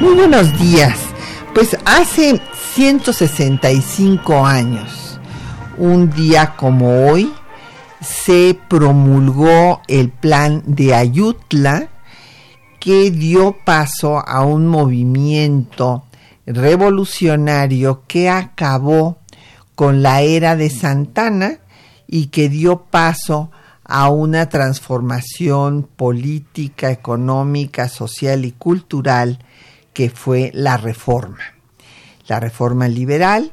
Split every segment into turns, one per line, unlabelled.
Muy buenos días. Pues hace 165 años, un día como hoy, se promulgó el plan de Ayutla que dio paso a un movimiento revolucionario que acabó con la era de Santana y que dio paso a una transformación política, económica, social y cultural que fue la reforma. La reforma liberal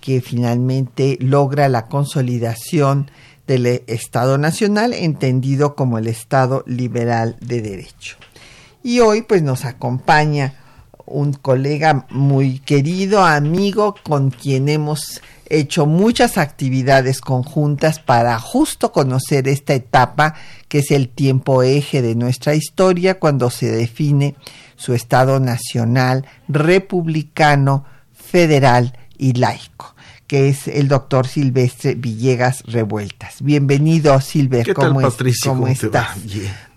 que finalmente logra la consolidación del Estado Nacional entendido como el Estado liberal de derecho. Y hoy pues nos acompaña un colega muy querido, amigo, con quien hemos hecho muchas actividades conjuntas para justo conocer esta etapa que es el tiempo eje de nuestra historia cuando se define su Estado nacional, republicano, federal y laico que es el doctor Silvestre Villegas Revueltas. Bienvenido, Silvestre.
¿Cómo, ¿Cómo,
estás?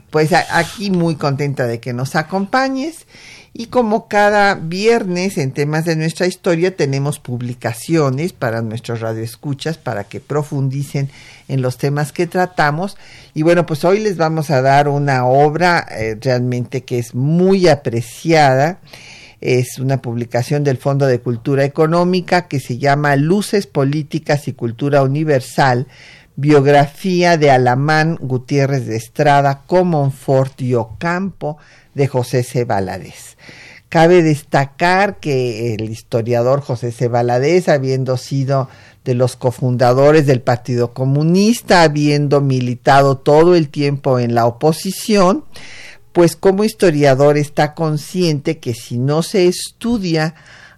Pues aquí muy contenta de que nos acompañes y como cada viernes en temas de nuestra historia tenemos publicaciones para nuestros radioescuchas para que profundicen en los temas que tratamos. Y bueno, pues hoy les vamos a dar una obra eh, realmente que es muy apreciada. Es una publicación del Fondo de Cultura Económica que se llama Luces Políticas y Cultura Universal, biografía de Alamán Gutiérrez de Estrada, Comonfort y Ocampo de José C. Cabe destacar que el historiador José C. habiendo sido de los cofundadores del Partido Comunista, habiendo militado todo el tiempo en la oposición, pues como historiador está consciente que si no se estudia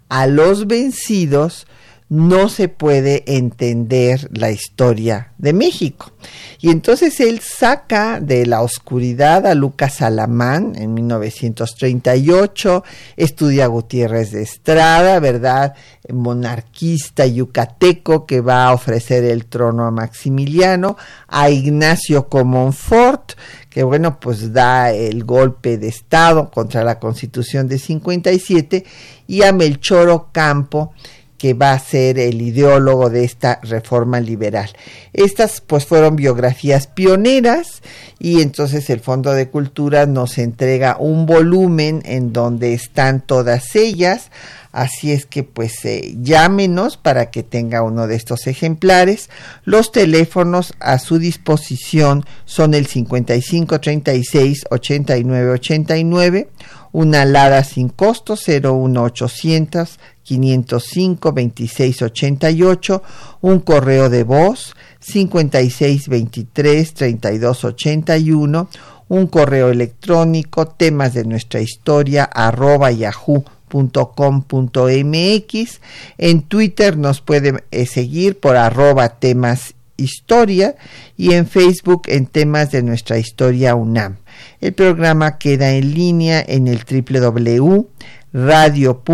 a los vencidos, no se puede entender la historia de México. Y entonces él saca de la oscuridad a Lucas Alamán en 1938, estudia Gutiérrez de Estrada, ¿verdad? Monarquista yucateco que va a ofrecer el trono a Maximiliano, a Ignacio Comonfort, que bueno, pues da el golpe de Estado contra la Constitución de 57, y a Melchor Ocampo, que va a ser el ideólogo de esta reforma liberal. Estas pues fueron biografías pioneras y entonces el Fondo de Cultura nos entrega un volumen en donde están todas ellas. Así es que pues eh, llámenos para que tenga uno de estos ejemplares. Los teléfonos a su disposición son el 55 36 89 89, una alada sin costo 01800 505 2688, un correo de voz 5623 3281, un correo electrónico temas de nuestra historia arroba yahoo.com.mx. En Twitter nos pueden eh, seguir por arroba temas historia y en Facebook en temas de nuestra historia UNAM. El programa queda en línea en el www radio.unam.mx.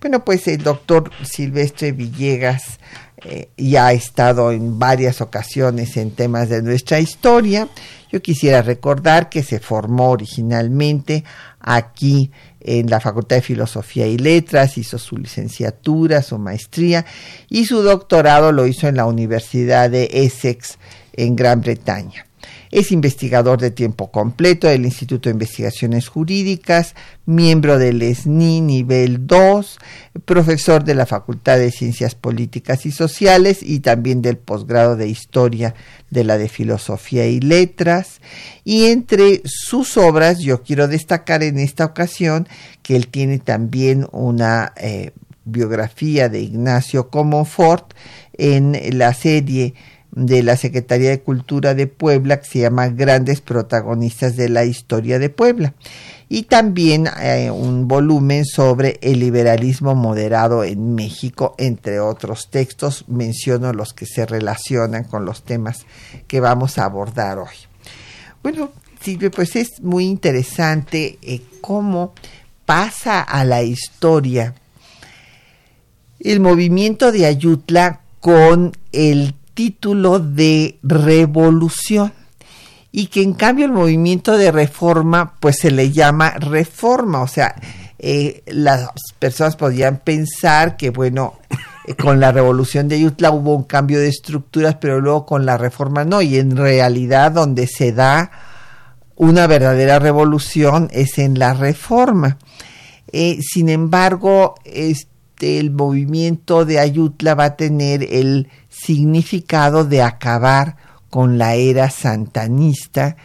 Bueno, pues el doctor Silvestre Villegas eh, ya ha estado en varias ocasiones en temas de nuestra historia. Yo quisiera recordar que se formó originalmente aquí en la Facultad de Filosofía y Letras, hizo su licenciatura, su maestría y su doctorado lo hizo en la Universidad de Essex en Gran Bretaña. Es investigador de tiempo completo del Instituto de Investigaciones Jurídicas, miembro del SNI nivel 2, profesor de la Facultad de Ciencias Políticas y Sociales y también del posgrado de Historia de la de Filosofía y Letras. Y entre sus obras yo quiero destacar en esta ocasión que él tiene también una eh, biografía de Ignacio Comonfort en la serie de la Secretaría de Cultura de Puebla que se llama Grandes Protagonistas de la Historia de Puebla. Y también eh, un volumen sobre el liberalismo moderado en México, entre otros textos. Menciono los que se relacionan con los temas que vamos a abordar hoy. Bueno, Silvia, pues es muy interesante eh, cómo pasa a la historia el movimiento de Ayutla con el título de revolución y que en cambio el movimiento de reforma pues se le llama reforma, o sea, eh, las personas podían pensar que bueno, eh, con la revolución de Ayutla hubo un cambio de estructuras, pero luego con la reforma no, y en realidad donde se da una verdadera revolución es en la reforma. Eh, sin embargo, el movimiento de Ayutla va a tener el significado de acabar con la era santanista,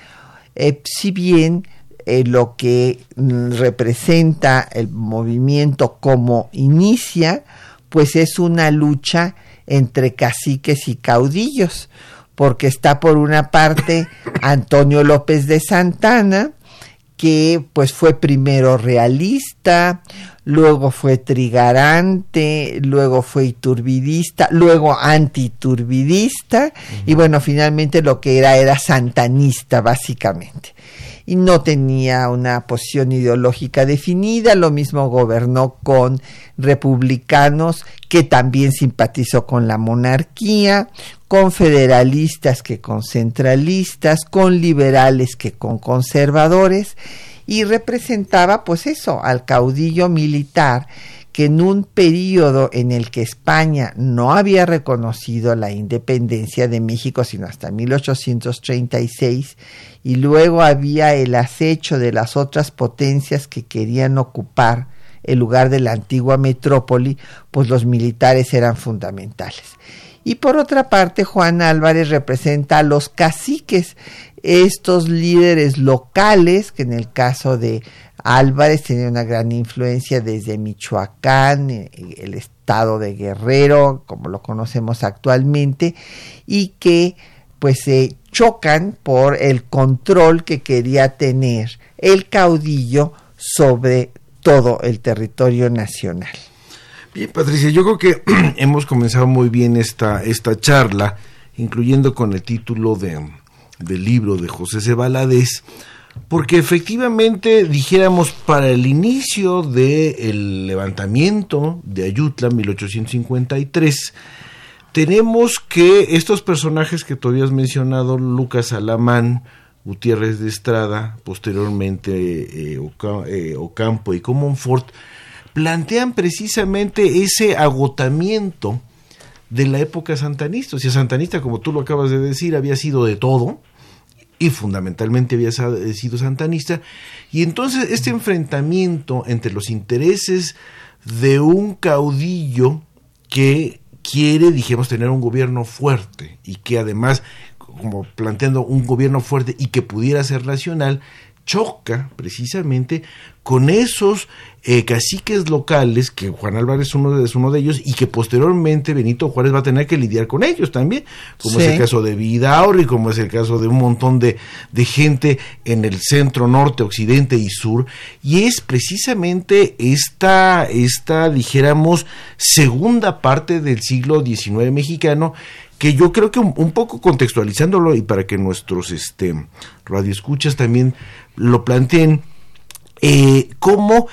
eh, si bien eh, lo que mm, representa el movimiento como inicia, pues es una lucha entre caciques y caudillos, porque está por una parte Antonio López de Santana, que pues fue primero realista, luego fue trigarante, luego fue iturbidista, luego antiturbidista y bueno, finalmente lo que era era santanista básicamente. Y no tenía una posición ideológica definida, lo mismo gobernó con republicanos que también simpatizó con la monarquía, con federalistas que con centralistas, con liberales que con conservadores, y representaba pues eso, al caudillo militar que en un periodo en el que España no había reconocido la independencia de México sino hasta 1836 y luego había el acecho de las otras potencias que querían ocupar el lugar de la antigua metrópoli, pues los militares eran fundamentales. Y por otra parte, Juan Álvarez representa a los caciques, estos líderes locales, que en el caso de Álvarez tenía una gran influencia desde Michoacán, eh, el estado de Guerrero, como lo conocemos actualmente, y que pues se chocan por el control que quería tener el caudillo sobre todo el territorio nacional.
Bien, Patricia, yo creo que hemos comenzado muy bien esta, esta charla, incluyendo con el título de, del libro de José C. porque efectivamente, dijéramos, para el inicio del levantamiento de Ayutla, 1853, tenemos que estos personajes que tú habías mencionado, Lucas Alamán, Gutiérrez de Estrada, posteriormente eh, eh, Ocampo y Comonfort, plantean precisamente ese agotamiento de la época santanista. O sea, santanista, como tú lo acabas de decir, había sido de todo y fundamentalmente había sido santanista. Y entonces este enfrentamiento entre los intereses de un caudillo que quiere, dijimos, tener un gobierno fuerte y que además, como planteando un gobierno fuerte y que pudiera ser nacional, choca precisamente con esos eh, caciques locales, que Juan Álvarez uno de, es uno de ellos, y que posteriormente Benito Juárez va a tener que lidiar con ellos también, como es el caso de Vidaurri, como es el caso de un montón de, de gente en el centro, norte, occidente y sur, y es precisamente esta, esta, dijéramos, segunda parte del siglo XIX mexicano, que yo creo que un, poco contextualizándolo y para que nuestros este, radioescuchas también lo planteen, eh, cómo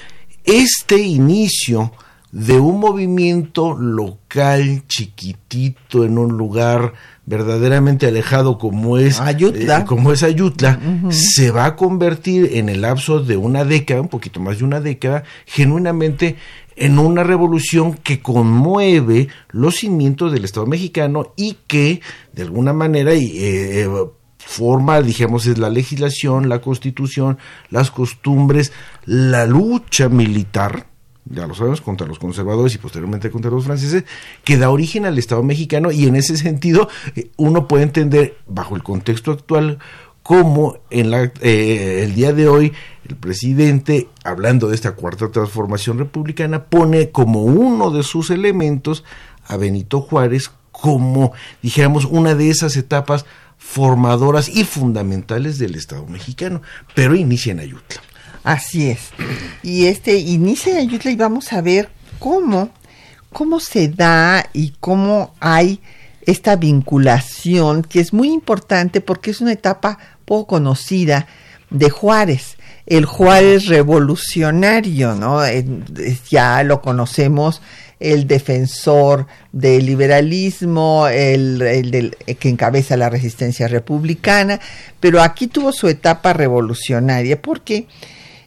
este inicio de un movimiento local chiquitito en un lugar verdaderamente alejado como es
Ayutla,
eh, como es Ayutla se va a convertir en el lapso de una década, un poquito más de una década, genuinamente en una revolución que conmueve los cimientos del Estado mexicano y que de alguna manera eh, eh, forma, digamos, es la legislación, la constitución, las costumbres, la lucha militar, ya lo sabemos, contra los conservadores y posteriormente contra los franceses, que da origen al Estado mexicano. Y en ese sentido eh, uno puede entender, bajo el contexto actual, cómo en eh, el día de hoy el presidente, hablando de esta cuarta transformación republicana, pone como uno de sus elementos a Benito Juárez como, dijéramos, una de esas etapas formadoras y fundamentales del Estado mexicano, pero inicia en Ayutla.
Así es. Y este inicia en Ayutla y vamos a ver cómo, cómo se da y cómo hay esta vinculación que es muy importante porque es una etapa poco conocida de Juárez. El Juárez revolucionario, ¿no? Ya lo conocemos el defensor del liberalismo, el, el, que encabeza la resistencia republicana, pero aquí tuvo su etapa revolucionaria porque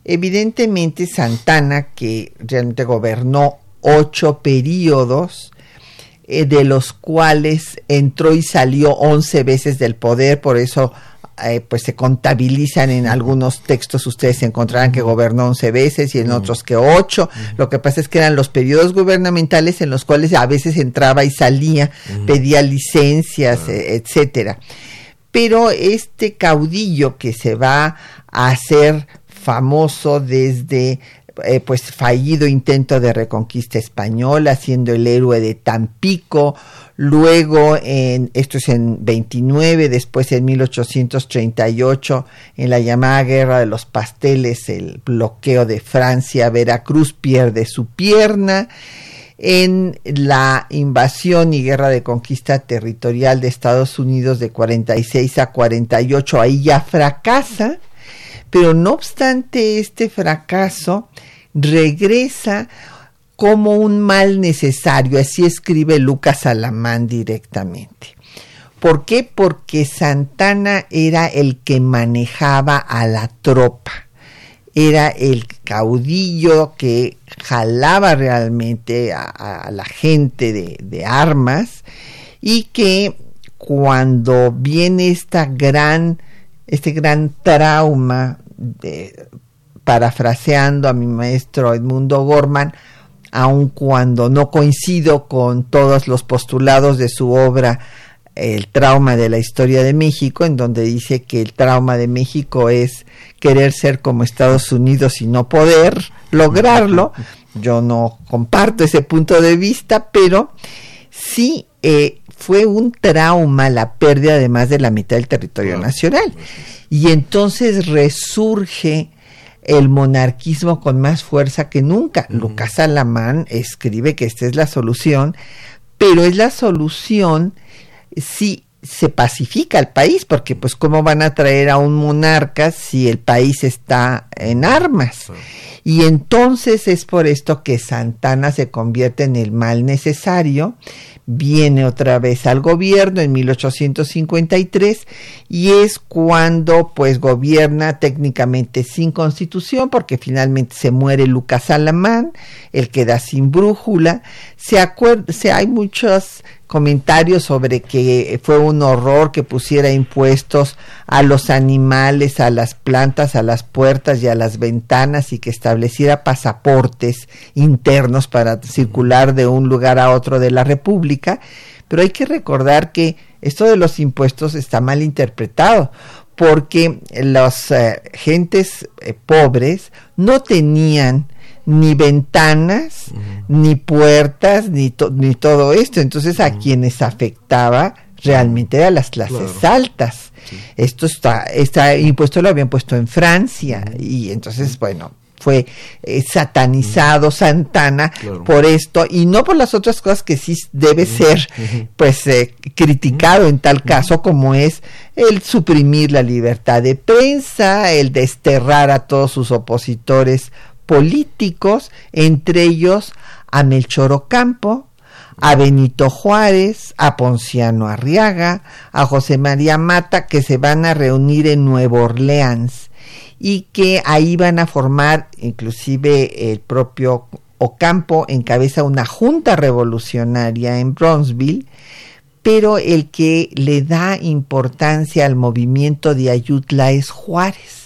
evidentemente Santana, que realmente gobernó ocho periodos, eh, de los cuales entró y salió once veces del poder, por eso eh, pues se contabilizan en algunos textos, ustedes encontrarán que gobernó 11 veces y en otros que 8. Lo que pasa es que eran los periodos gubernamentales en los cuales a veces entraba y salía, pedía licencias, e, etcétera. Pero este caudillo que se va a hacer famoso desde eh, pues fallido intento de reconquista española, siendo el héroe de Tampico, luego en, esto es en 29, después en 1838, en la llamada Guerra de los Pasteles, el bloqueo de Francia, Veracruz pierde su pierna, en la invasión y guerra de conquista territorial de Estados Unidos de 46 a 48, ahí ya fracasa, pero no obstante este fracaso, regresa como un mal necesario, así escribe Lucas Alamán directamente. ¿Por qué? Porque Santana era el que manejaba a la tropa, era el caudillo que jalaba realmente a, la gente de, armas y que cuando viene esta gran, este gran trauma, parafraseando a mi maestro Edmundo Gorman, aun cuando no coincido con todos los postulados de su obra El trauma de la historia de México, en donde dice que el trauma de México es querer ser como Estados Unidos y no poder lograrlo. Yo no comparto ese punto de vista, pero sí eh, fue un trauma la pérdida de más de la mitad del territorio nacional. Y entonces resurge el monarquismo con más fuerza que nunca. Lucas Alamán escribe que esta es la solución, pero es la solución si se pacifica el país, porque pues cómo van a traer a un monarca si el país está en armas. Y entonces es por esto que Santana se convierte en el mal necesario viene otra vez al gobierno en 1853 y es cuando pues gobierna técnicamente sin constitución porque finalmente se muere Lucas Alamán, el queda sin brújula, se, se hay muchos comentarios sobre que fue un horror que pusiera impuestos a los animales, a las plantas, a las puertas y a las ventanas y que estableciera pasaportes internos para circular de un lugar a otro de la República. Pero hay que recordar que esto de los impuestos está mal interpretado porque las eh, gentes eh, pobres no tenían ni ventanas, ni puertas, ni, ni todo esto. Entonces a quienes afectaba realmente eran las clases altas. Esto está, este impuesto lo habían puesto en Francia y entonces, bueno, fue eh, satanizado Santana por esto y no por las otras cosas que sí debe ser pues eh, criticado en tal caso como es el suprimir la libertad de prensa, el desterrar a todos sus opositores políticos, entre ellos a Melchor Ocampo, a Benito Juárez, a Ponciano Arriaga, a José María Mata, que se van a reunir en Nueva Orleans y que ahí van a formar, inclusive el propio Ocampo encabeza una junta revolucionaria en Bronzeville, pero el que le da importancia al movimiento de Ayutla es Juárez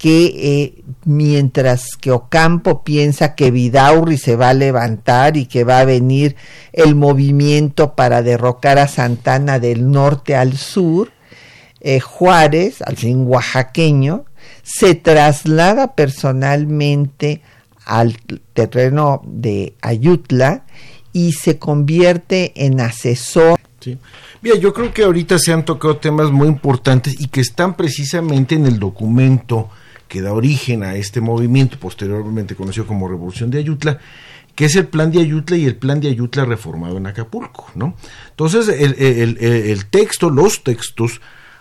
que eh, mientras que Ocampo piensa que Vidaurri se va a levantar y que va a venir el movimiento para derrocar a Santana del norte al sur, eh, Juárez, al fin oaxaqueño, se traslada personalmente al terreno de Ayutla y se convierte en asesor.
Sí. Mira, yo creo que ahorita se han tocado temas muy importantes y que están precisamente en el documento que da origen a este movimiento, posteriormente conocido como Revolución de Ayutla, que es el plan de Ayutla y el plan de Ayutla reformado en Acapulco, ¿no? Entonces, el, el, el texto, los textos,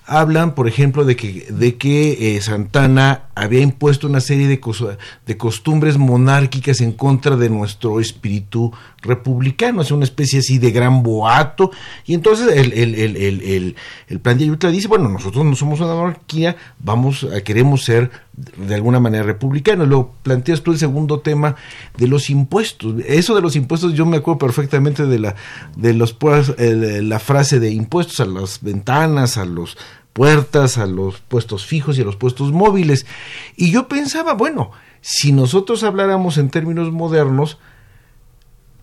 hablan, por ejemplo, de que, de que eh, Santana había impuesto una serie de, de costumbres monárquicas en contra de nuestro espíritu republicano, es una especie así de gran boato, y entonces el, el, el, el, plan de Ayutla dice, bueno, nosotros no somos una monarquía, vamos a, queremos ser de alguna manera republicanos. Luego planteas tú el segundo tema de los impuestos. Eso de los impuestos, yo me acuerdo perfectamente de la, de los, la frase de impuestos a las ventanas, a los puertas, a los puestos fijos y a los puestos móviles. Y yo pensaba, bueno, si nosotros habláramos en términos modernos,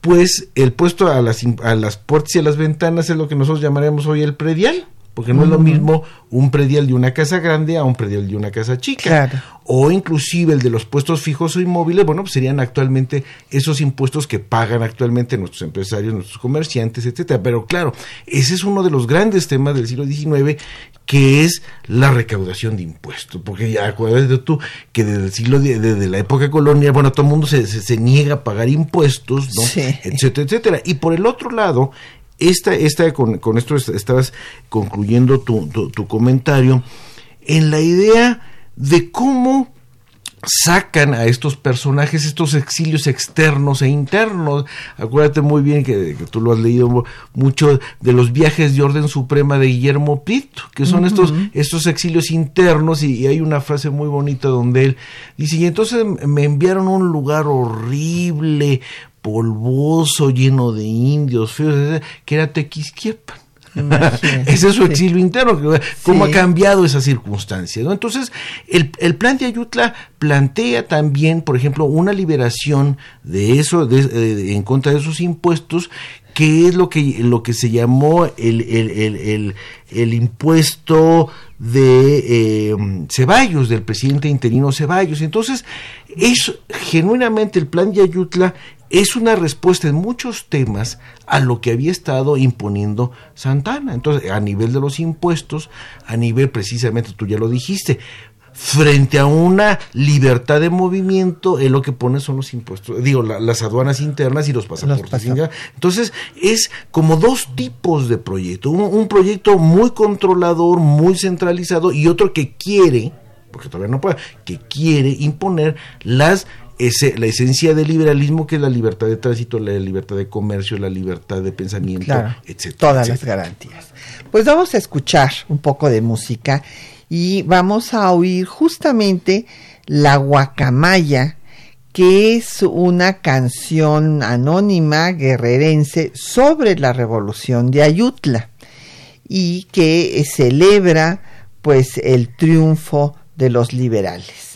pues el puesto a las, a las puertas y a las ventanas es lo que nosotros llamaríamos hoy el predial porque no es lo mismo un predial de una casa grande a un predial de una casa chica. O inclusive el de los puestos fijos o inmóviles, bueno, pues serían actualmente esos impuestos que pagan actualmente nuestros empresarios, nuestros comerciantes, etcétera. Pero claro, ese es uno de los grandes temas del siglo XIX, que es la recaudación de impuestos. Porque ya acuérdate tú que desde el siglo, desde la época colonial, bueno, todo el mundo se, se, niega a pagar impuestos, ¿no? etcétera, etcétera. Y por el otro lado, esta, esta con, con esto estabas concluyendo tu, tu, comentario, en la idea de cómo sacan a estos personajes, estos exilios externos e internos. Acuérdate muy bien que, tú lo has leído mucho de los viajes de orden suprema de Guillermo Prieto, que son estos, estos exilios internos, y, y, hay una frase muy bonita donde él dice, y entonces me enviaron a un lugar horrible, polvoso, lleno de indios feos, que era Tequisquiapan. Ese es su exilio interno, cómo ha cambiado esa circunstancia. ¿no? Entonces, el, el, plan de Ayutla plantea también, por ejemplo, una liberación de eso, de, en contra de esos impuestos, que es lo que, lo que se llamó el, el, el impuesto de eh, Ceballos, del presidente interino Ceballos. Entonces, es genuinamente el plan de Ayutla es una respuesta en muchos temas a lo que había estado imponiendo Santana. Entonces, a nivel de los impuestos, a nivel precisamente, tú ya lo dijiste, frente a una libertad de movimiento, él lo que pone son los impuestos, digo, las aduanas internas y los pasaportes. Entonces, es como dos tipos de proyecto. un proyecto muy controlador, muy centralizado y otro que quiere, porque todavía no puede, que quiere imponer las ese, la esencia del liberalismo que es la libertad de tránsito, la libertad de comercio, la libertad de pensamiento, etcétera.
Todas las garantías. Pues vamos a escuchar un poco de música y vamos a oír justamente La Guacamaya, que es una canción anónima guerrerense sobre la revolución de Ayutla y que celebra pues el triunfo de los liberales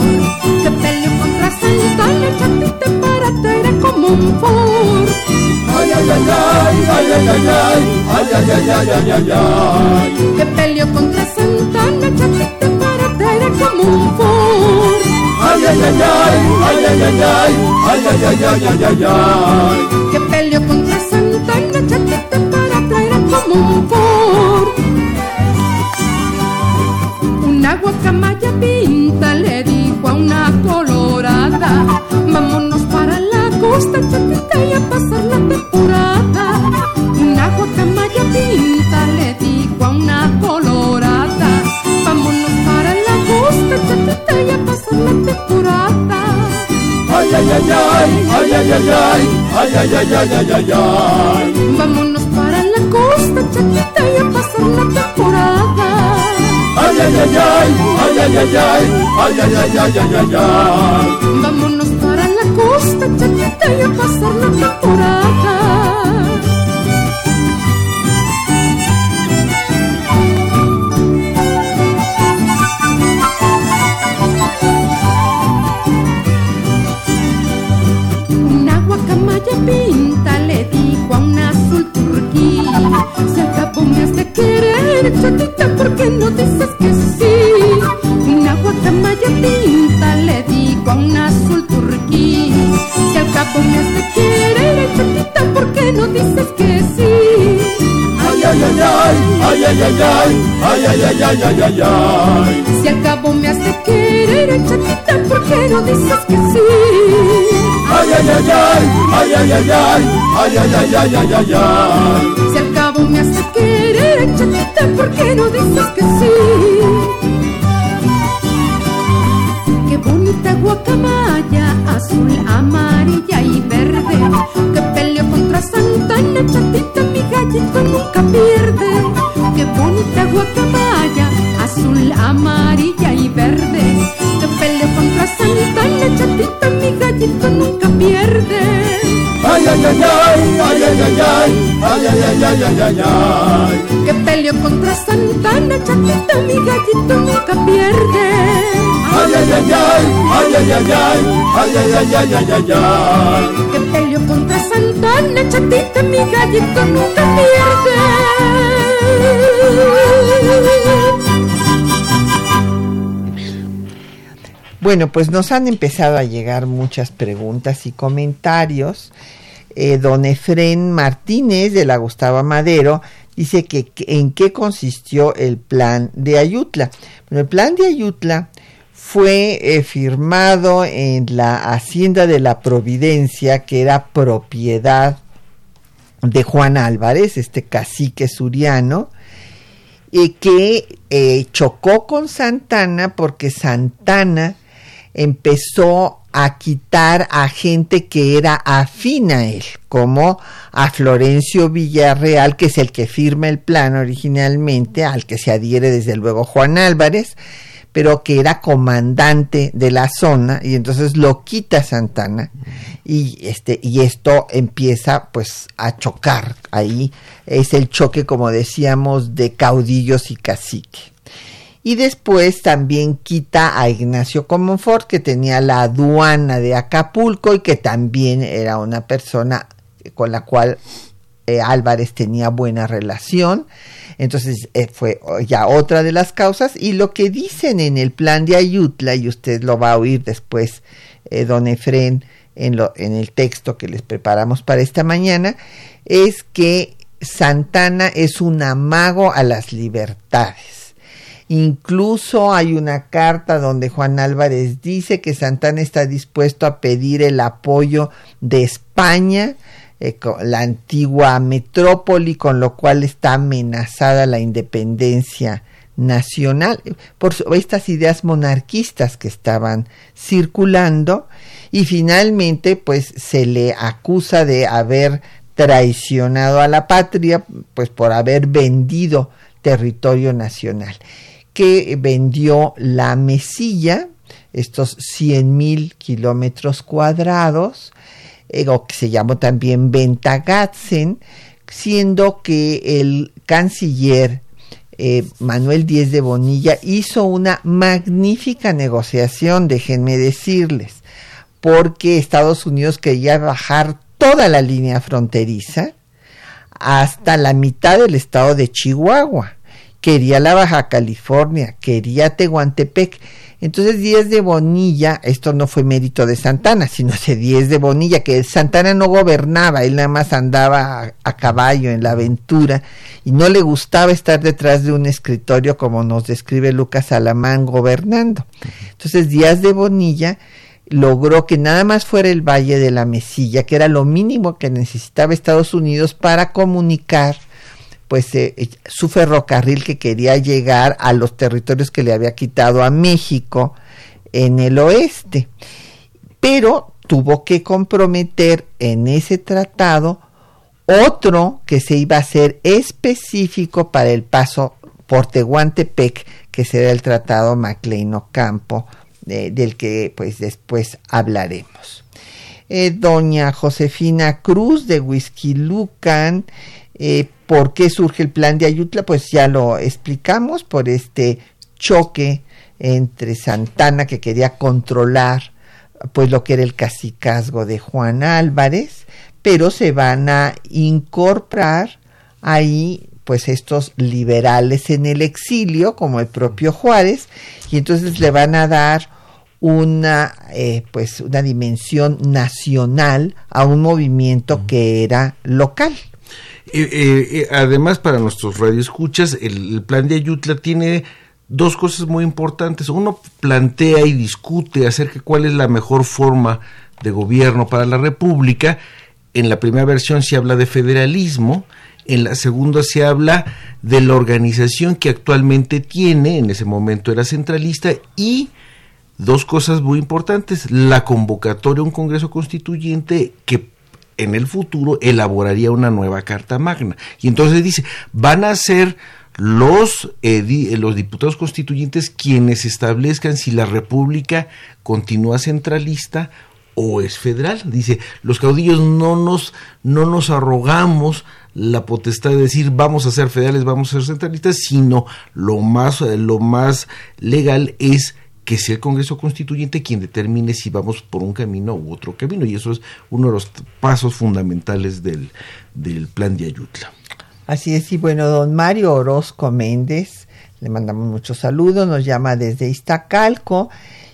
Que peleó contra Santana, chatita para traer como un Ford. Ay, ay, ay, ay, ay, ay, ay, ay, ay, ay, ay, ay, ay,
que peleó contra Santa y la chatita para traer a común por una guacamaya pinta le dijo a una vámonos para la costa chatita y a pasar la temporada una guacamaya pinta le dijo a una colorada vámonos para la costa chatita y a pasar la temporada
ay, ay, ay, ay, ay, ay, ay, ay, ay, ay, ay, ay, ay, ay.
Vámonos para la costa, chatita, y a pasar la temporada.
Ay, ay, ay, ay, ay, ay, ay, ay, ay, ay, ay, ay, ay.
Vámonos para la costa, chatita, y a pasar la temporada. Una guacamaya pinta le dijo a un azul turquí Se acabó has de querer, chatita, ¿por qué no dices Se acabó me has de querer, chatita, ¿por qué no dices que sí?
Ay, ay, ay, ay, ay, ay, ay, ay, ay, ay, ay, ay, ay, ay.
Si al cabo me has de querer, chatita, ¿por qué no dices que sí?
Ay, ay, ay, ay, ay, ay, ay, ay, ay, ay, ay, ay, ay, ay.
Si al cabo me has de querer, chatita, ¿por qué no dices que sí? Qué bonita guacamaya, azul, amarilla y verde, que peleó contra Santana, chatita, mi gallito nunca pierde. Qué bonita guacamaya, azul, amarilla y verde, que peleó contra Santana, chatita, mi gallito nunca pierde.
Ay, ay, ay, ay, ay, ay, ay, ay, ay, ay, ay, ay, ay, ay.
que peleó contra Santana, chatita, mi gallito nunca pierde.
Ay, ay, ay, ay, ay, ay, ay, ay, ay, ay, ay, ay, ay, ay.
Que peleó contra Santana, chatita, mi gallito nunca pierde.
Bueno, pues nos han empezado a llegar muchas preguntas y comentarios. Eh, don Efren Martínez de la Gustavo Madero dice que, en qué consistió el plan de Ayutla. Bueno, el plan de Ayutla fue eh, firmado en la Hacienda de la Providencia, que era propiedad de Juan Álvarez, este cacique suriano, y que eh, chocó con Santana porque Santana empezó a quitar a gente que era afín a él, como a Florencio Villarreal, que es el que firma el plan originalmente, al que se adhiere desde luego Juan Álvarez, pero que era comandante de la zona y entonces lo quita Santana y este y esto empieza pues a chocar. Ahí es el choque como decíamos de caudillos y cacique y después también quita a Ignacio Comonfort que tenía la aduana de Acapulco y que también era una persona con la cual eh, Álvarez tenía buena relación entonces eh, fue ya otra de las causas y lo que dicen en el plan de Ayutla, y usted lo va a oír después, eh, don Efren, en, el texto que les preparamos para esta mañana, es que Santana es un amago a las libertades. Incluso hay una carta donde Juan Álvarez dice que Santana está dispuesto a pedir el apoyo de España, eh, la antigua metrópoli, con lo cual está amenazada la independencia nacional. Por estas ideas monarquistas que estaban circulando y finalmente pues se le acusa de haber traicionado a la patria pues por haber vendido territorio nacional que vendió la mesilla estos 100 mil kilómetros cuadrados eh, o que se llamó también Ventagatzen, siendo que el canciller eh, Manuel Díez de Bonilla hizo una magnífica negociación, déjenme decirles, porque Estados Unidos quería bajar toda la línea fronteriza hasta la mitad del estado de Chihuahua quería la Baja California, quería Tehuantepec. Entonces Díez de Bonilla, esto no fue mérito de Santana, sino de Díez de Bonilla, que Santana no gobernaba, él nada más andaba a, a, caballo en la aventura y no le gustaba estar detrás de un escritorio como nos describe Lucas Alamán gobernando. Entonces Díaz de Bonilla logró que nada más fuera el Valle de la Mesilla, que era lo mínimo que necesitaba Estados Unidos para comunicar pues eh, su ferrocarril que quería llegar a los territorios que le había quitado a México en el oeste. Pero tuvo que comprometer en ese tratado otro que se iba a hacer específico para el paso por Tehuantepec, que será el tratado MacLean Ocampo, eh, del que pues después hablaremos. Eh, doña Josefina Cruz de Whisky eh, ¿por qué surge el plan de Ayutla? Pues ya lo explicamos, por este choque entre Santana que quería controlar pues lo que era el cacicazgo de Juan Álvarez, pero se van a incorporar ahí pues estos liberales en el exilio, como el propio Juárez, y entonces le van a dar una eh, pues una dimensión nacional a un movimiento que era local.
Eh, eh, además, para nuestros radioescuchas, el, el plan de Ayutla tiene dos cosas muy importantes. Uno plantea y discute acerca de cuál es la mejor forma de gobierno para la República. En la primera versión se habla de federalismo, en la segunda se habla de la organización que actualmente tiene, en ese momento era centralista, y dos cosas muy importantes, la convocatoria a un Congreso Constituyente que en el futuro elaboraría una nueva Carta Magna. Y entonces dice, van a ser los, eh, los diputados constituyentes quienes establezcan si la República continúa centralista o es federal. Dice, los caudillos no nos, no nos arrogamos la potestad de decir vamos a ser federales, vamos a ser centralistas, sino lo más, lo más legal es que sea el Congreso Constituyente quien determine si vamos por un camino u otro camino. Y eso es uno de los pasos fundamentales del, del plan de Ayutla.
Así es, y bueno, don Mario Orozco Méndez, le mandamos muchos saludos, nos llama desde Iztacalco,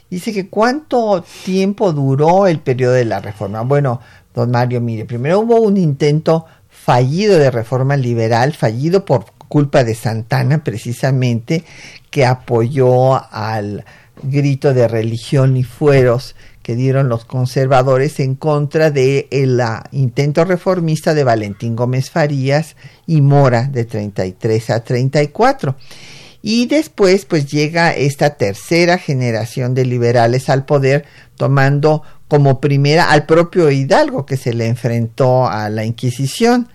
dice que cuánto tiempo duró el periodo de la reforma. Bueno, don Mario, mire, primero hubo un intento fallido de reforma liberal, fallido por culpa de Santana precisamente, que apoyó al grito de religión y fueros que dieron los conservadores en contra de el intento reformista de Valentín Gómez Farías y Mora de 33 a 34. Y después pues llega esta tercera generación de liberales al poder tomando como primera al propio Hidalgo que se le enfrentó a la Inquisición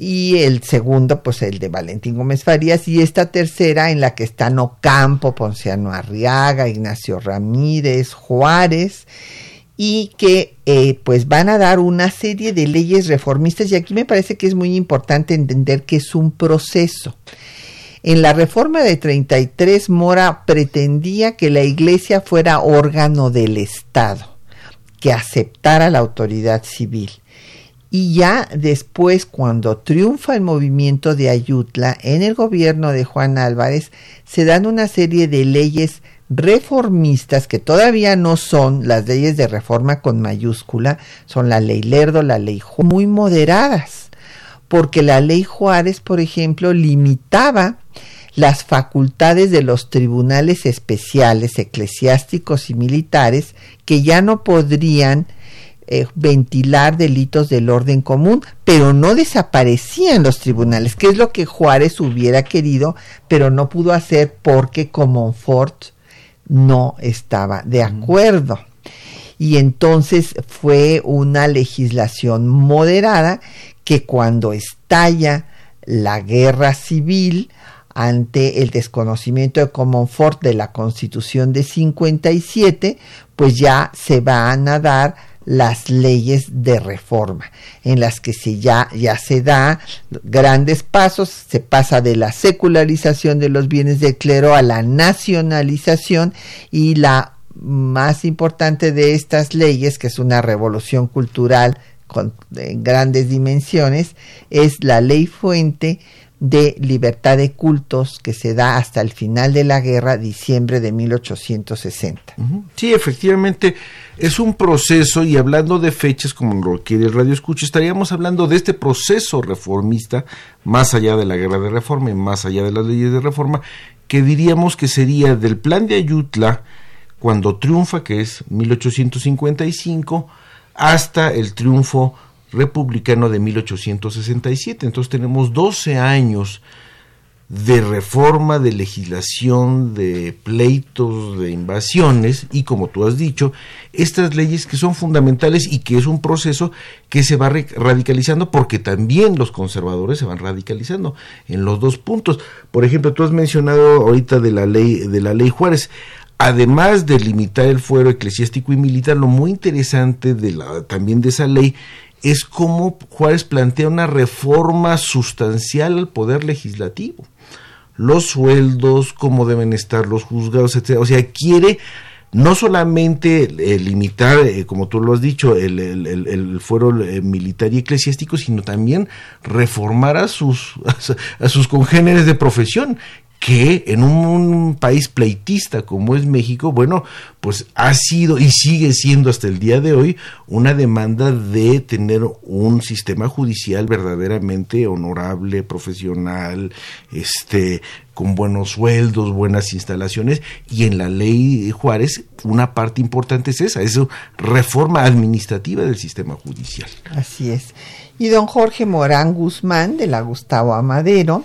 y el segundo, pues el de Valentín Gómez Farías, y esta tercera en la que están Ocampo, Ponciano Arriaga, Ignacio Ramírez, Juárez, y que eh, pues van a dar una serie de leyes reformistas, y aquí me parece que es muy importante entender que es un proceso. En la reforma de 33, Mora pretendía que la iglesia fuera órgano del Estado, que aceptara la autoridad civil y ya después, cuando triunfa el movimiento de Ayutla en el gobierno de Juan Álvarez, se dan una serie de leyes reformistas que todavía no son las leyes de reforma con mayúscula, son la ley Lerdo, la ley Juárez, muy moderadas, porque la ley Juárez, por ejemplo, limitaba las facultades de los tribunales especiales eclesiásticos y militares que ya no podrían eh, ventilar delitos del orden común, pero no desaparecían los tribunales, que es lo que Juárez hubiera querido, pero no pudo hacer porque Comonfort no estaba de acuerdo. Y entonces fue una legislación moderada que cuando estalla la guerra civil, ante el desconocimiento de Comonfort de la Constitución de 57, pues ya se van a dar las leyes de reforma, en las que se ya, ya se da grandes pasos, se pasa de la secularización de los bienes del clero a la nacionalización y la más importante de estas leyes, que es una revolución cultural con grandes dimensiones, es la ley fuente de libertad de cultos que se da hasta el final de la guerra, diciembre de 1860.
Sí, efectivamente es un proceso y hablando de fechas como lo quiere Radio Escucha, estaríamos hablando de este proceso reformista, más allá de la guerra de reforma y más allá de las leyes de reforma, que diríamos que sería del plan de Ayutla, cuando triunfa, que es 1855, hasta el triunfo republicano de 1867. Entonces tenemos 12 años de reforma, de legislación, de pleitos, de invasiones y como tú has dicho, estas leyes que son fundamentales y que es un proceso que se va radicalizando porque también los conservadores se van radicalizando en los dos puntos. Por ejemplo, tú has mencionado ahorita de la ley de la ley Juárez. Además de limitar el fuero eclesiástico y militar, lo muy interesante de también de esa ley es cómo Juárez plantea una reforma sustancial al poder legislativo. Los sueldos, cómo deben estar los juzgados, etc. O sea, quiere no solamente eh, limitar, eh, como tú lo has dicho, el, el, fuero eh, militar y eclesiástico, sino también reformar a sus, a sus congéneres de profesión, que en un, país pleitista como es México, bueno, pues ha sido y sigue siendo hasta el día de hoy una demanda de tener un sistema judicial verdaderamente honorable, profesional, este con buenos sueldos, buenas instalaciones y en la ley Juárez una parte importante es esa, es reforma administrativa del sistema judicial.
Así es. Y don Jorge Morán Guzmán de la Gustavo Amadero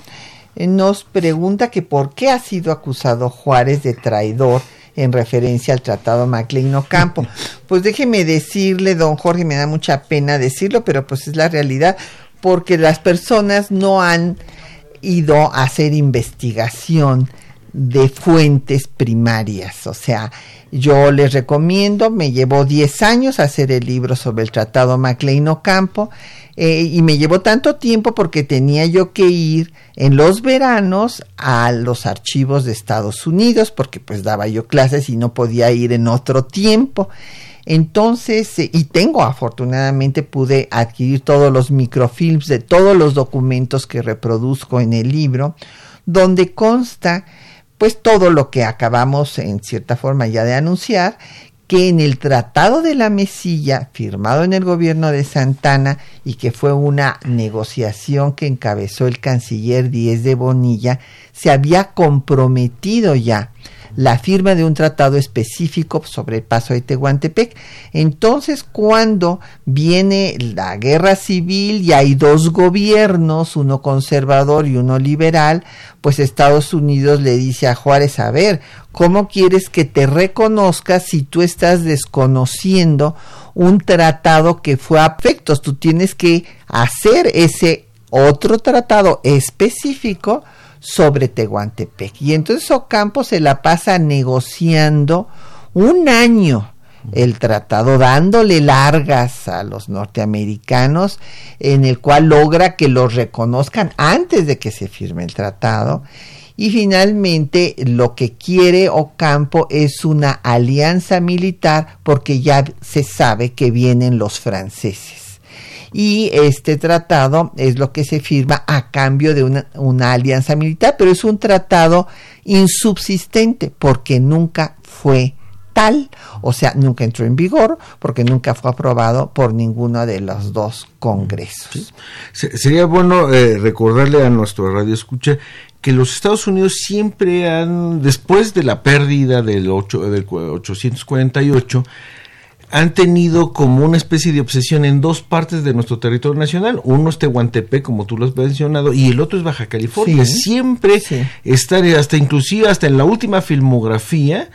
nos pregunta que por qué ha sido acusado Juárez de traidor en referencia al Tratado Maclean Ocampo. Pues déjeme decirle, don Jorge, me da mucha pena decirlo, pero pues es la realidad, porque las personas no han ido a hacer investigación de fuentes primarias. O sea, yo les recomiendo, me llevó 10 años hacer el libro sobre el Tratado Maclean Ocampo eh, y me llevó tanto tiempo porque tenía yo que ir en los veranos a los archivos de Estados Unidos porque pues daba yo clases y no podía ir en otro tiempo. Entonces, eh, y tengo afortunadamente pude adquirir todos los microfilms de todos los documentos que reproduzco en el libro, donde consta pues todo lo que acabamos en cierta forma ya de anunciar, que en el Tratado de la Mesilla, firmado en el gobierno de Santana y que fue una negociación que encabezó el canciller Díez de Bonilla, se había comprometido ya la firma de un tratado específico sobre el paso de Tehuantepec. Entonces, cuando viene la guerra civil y hay dos gobiernos, uno conservador y uno liberal, pues Estados Unidos le dice a Juárez, a ver, ¿cómo quieres que te reconozca si tú estás desconociendo un tratado que fue a efectos? Tú tienes que hacer ese otro tratado específico sobre Tehuantepec. Y entonces Ocampo se la pasa negociando un año el tratado, dándole largas a los norteamericanos, en el cual logra que los reconozcan antes de que se firme el tratado. Y finalmente lo que quiere Ocampo es una alianza militar porque ya se sabe que vienen los franceses y este tratado es lo que se firma a cambio de una, una alianza militar, pero es un tratado insubsistente porque nunca fue tal, o sea, nunca entró en vigor porque nunca fue aprobado por ninguno de los dos congresos.
Sería bueno eh, recordarle a nuestro radio escucha que los Estados Unidos siempre han, después de la pérdida del, 8, del 848, han tenido como una especie de obsesión en dos partes de nuestro territorio nacional. Uno es Tehuantepec, como tú lo has mencionado, y el otro es Baja California. Siempre estar, hasta inclusive hasta en la última filmografía,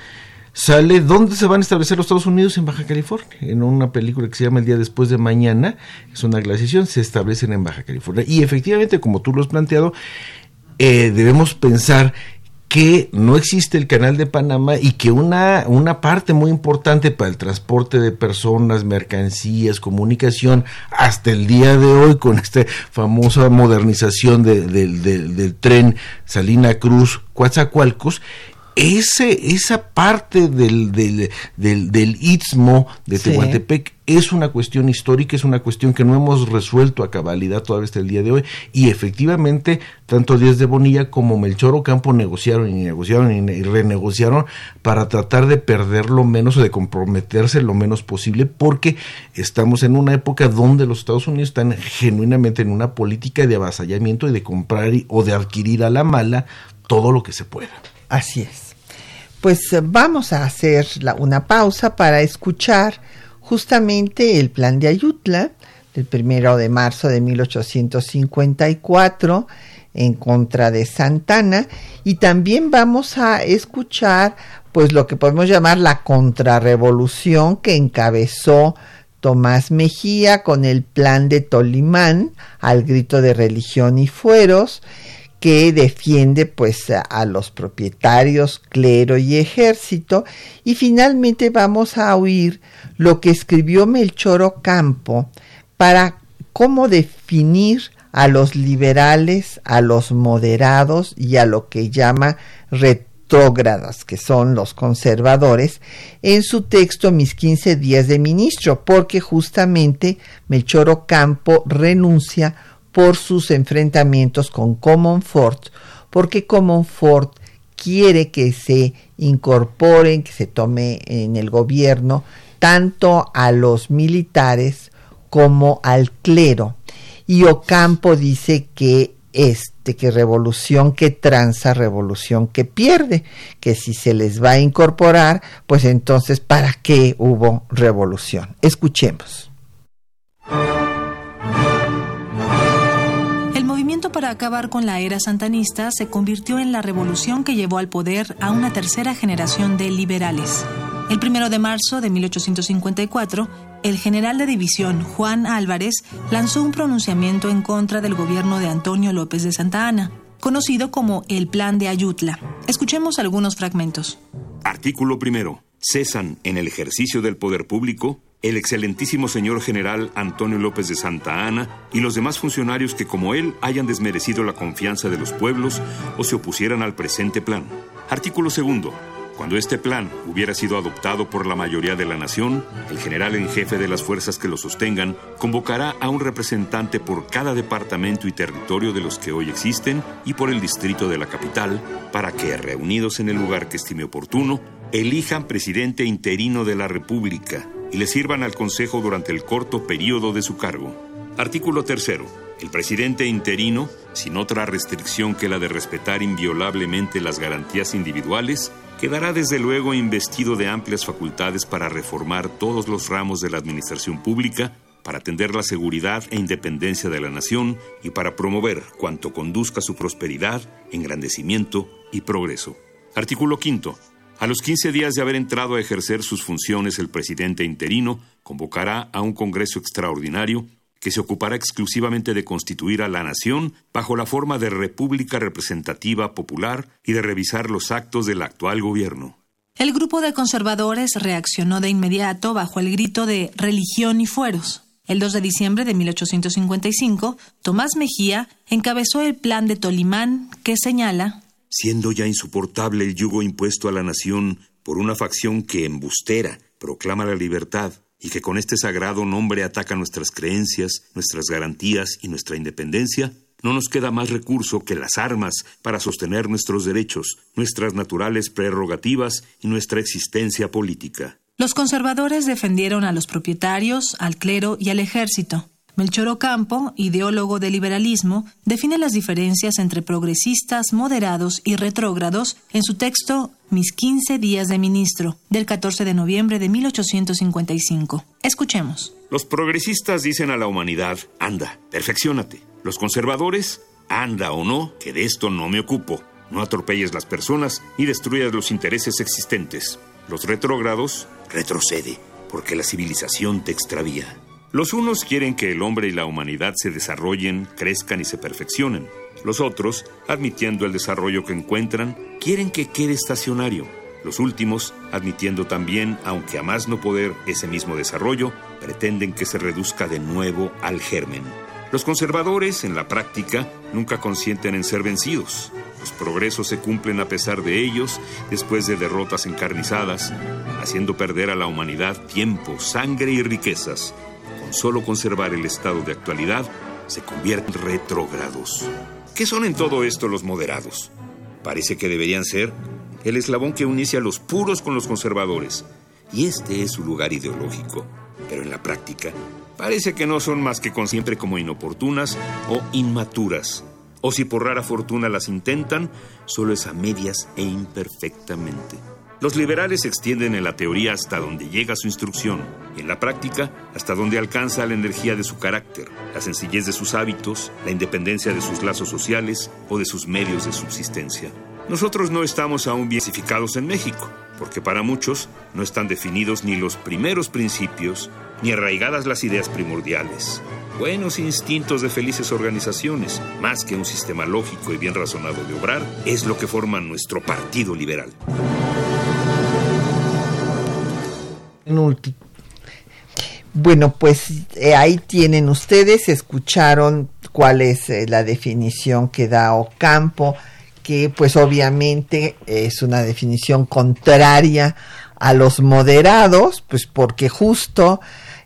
sale dónde se van a establecer los Estados Unidos en Baja California. En una película que se llama El día después de mañana, es una glaciación, se establecen en Baja California. Y efectivamente, como tú lo has planteado, eh, debemos pensar que no existe el canal de Panamá y que una, una parte muy importante para el transporte de personas, mercancías, comunicación, hasta el día de hoy con esta famosa modernización del tren Salina Cruz, Coatzacoalcos, ese, esa parte del, del, del, del istmo de
Sí.
Tehuantepec es una cuestión histórica, es una cuestión que no hemos resuelto a cabalidad todavía hasta el día de hoy. Y efectivamente, tanto Díaz de Bonilla como Melchor Ocampo negociaron y negociaron y, ne- y renegociaron para tratar de perder lo menos o de comprometerse lo menos posible, porque estamos en una época donde los Estados Unidos están genuinamente en una política de avasallamiento y de comprar y- o de adquirir a la mala todo lo que se pueda.
Así es. Pues eh, vamos a hacer una pausa para escuchar justamente el plan de Ayutla del primero de marzo de 1854 en contra de Santana. Y también vamos a escuchar pues lo que podemos llamar la contrarrevolución que encabezó Tomás Mejía con el plan de Tolimán al grito de religión y fueros que defiende pues a, los propietarios, clero y ejército. Y finalmente vamos a oír lo que escribió Melchor Ocampo para cómo definir a los liberales, a los moderados y a lo que llama retrógradas, que son los conservadores, en su texto Mis 15 días de ministro, porque justamente Melchor Ocampo renuncia por sus enfrentamientos con Comonfort, porque Comonfort quiere que se incorporen, que se tome en el gobierno tanto a los militares como al clero. Y Ocampo dice que este, que revolución que tranza, revolución que pierde, que si se les va a incorporar, pues entonces, ¿para qué hubo revolución? Escuchemos.
Movimiento para acabar con la era santanista se convirtió en la revolución que llevó al poder a una tercera generación de liberales. El primero de marzo de 1854, el general de división Juan Álvarez lanzó un pronunciamiento en contra del gobierno de Antonio López de Santa Ana, conocido como el Plan de Ayutla. Escuchemos algunos fragmentos.
Artículo primero. Cesan en el ejercicio del poder público el excelentísimo señor general Antonio López de Santa Ana y los demás funcionarios que como él hayan desmerecido la confianza de los pueblos o se opusieran al presente plan. Artículo segundo. Cuando este plan hubiera sido adoptado por la mayoría de la nación, el general en jefe de las fuerzas que lo sostengan convocará a un representante por cada departamento y territorio de los que hoy existen y por el distrito de la capital, para que, reunidos en el lugar que estime oportuno, elijan presidente interino de la República y le sirvan al Consejo durante el corto periodo de su cargo. Artículo tercero. El presidente interino, sin otra restricción que la de respetar inviolablemente las garantías individuales, quedará desde luego investido de amplias facultades para reformar todos los ramos de la administración pública, para atender la seguridad e independencia de la nación y para promover cuanto conduzca a su prosperidad, engrandecimiento y progreso. Artículo quinto. A los 15 días de haber entrado a ejercer sus funciones, el presidente interino convocará a un Congreso extraordinario que se ocupará exclusivamente de constituir a la nación bajo la forma de república representativa popular y de revisar los actos del actual gobierno.
El grupo de conservadores reaccionó de inmediato bajo el grito de religión y fueros. El 2 de diciembre de 1855, Tomás Mejía encabezó el plan de Tolimán que señala
Siendo ya insoportable el yugo impuesto a la nación por una facción que embustera proclama la libertad y que con este sagrado nombre ataca nuestras creencias, nuestras garantías y nuestra independencia, no nos queda más recurso que las armas para sostener nuestros derechos, nuestras naturales prerrogativas y nuestra existencia política.
Los conservadores defendieron a los propietarios, al clero y al ejército. Melchor Ocampo, ideólogo del liberalismo, define las diferencias entre progresistas, moderados y retrógrados en su texto Mis 15 días de ministro, del 14 de noviembre de 1855. Escuchemos.
Los progresistas dicen a la humanidad, anda, perfeccionate. Los conservadores, anda o no, que de esto no me ocupo. No atropelles las personas y destruyas los intereses existentes. Los retrógrados, retrocede, porque la civilización te extravía. Los unos quieren que el hombre y la humanidad se desarrollen, crezcan y se perfeccionen. Los otros, admitiendo el desarrollo que encuentran, quieren que quede estacionario. Los últimos, admitiendo también, aunque a más no poder, ese mismo desarrollo, pretenden que se reduzca de nuevo al germen. Los conservadores, en la práctica, nunca consienten en ser vencidos. Los progresos se cumplen a pesar de ellos, después de derrotas encarnizadas, haciendo perder a la humanidad tiempo, sangre y riquezas. Solo conservar el estado de actualidad, se convierten en retrógrados. ¿Qué son en todo esto los moderados? Parece que deberían ser el eslabón que unice a los puros con los conservadores. Y este es su lugar ideológico. Pero en la práctica, parece que no son más que con siempre como inoportunas o inmaturas o si por rara fortuna las intentan, solo es a medias e imperfectamente. Los liberales extienden en la teoría hasta donde llega su instrucción, y en la práctica hasta donde alcanza la energía de su carácter, la sencillez de sus hábitos, la independencia de sus lazos sociales o de sus medios de subsistencia. Nosotros no estamos aún bien en México, porque para muchos no están definidos ni los primeros principios, ni arraigadas las ideas primordiales buenos instintos de felices organizaciones, más que un sistema lógico y bien razonado de obrar, es lo que forma nuestro Partido Liberal.
Bueno, pues eh, ahí tienen ustedes, escucharon cuál es eh, la definición que da Ocampo, que pues obviamente es una definición contraria a los moderados, pues porque justo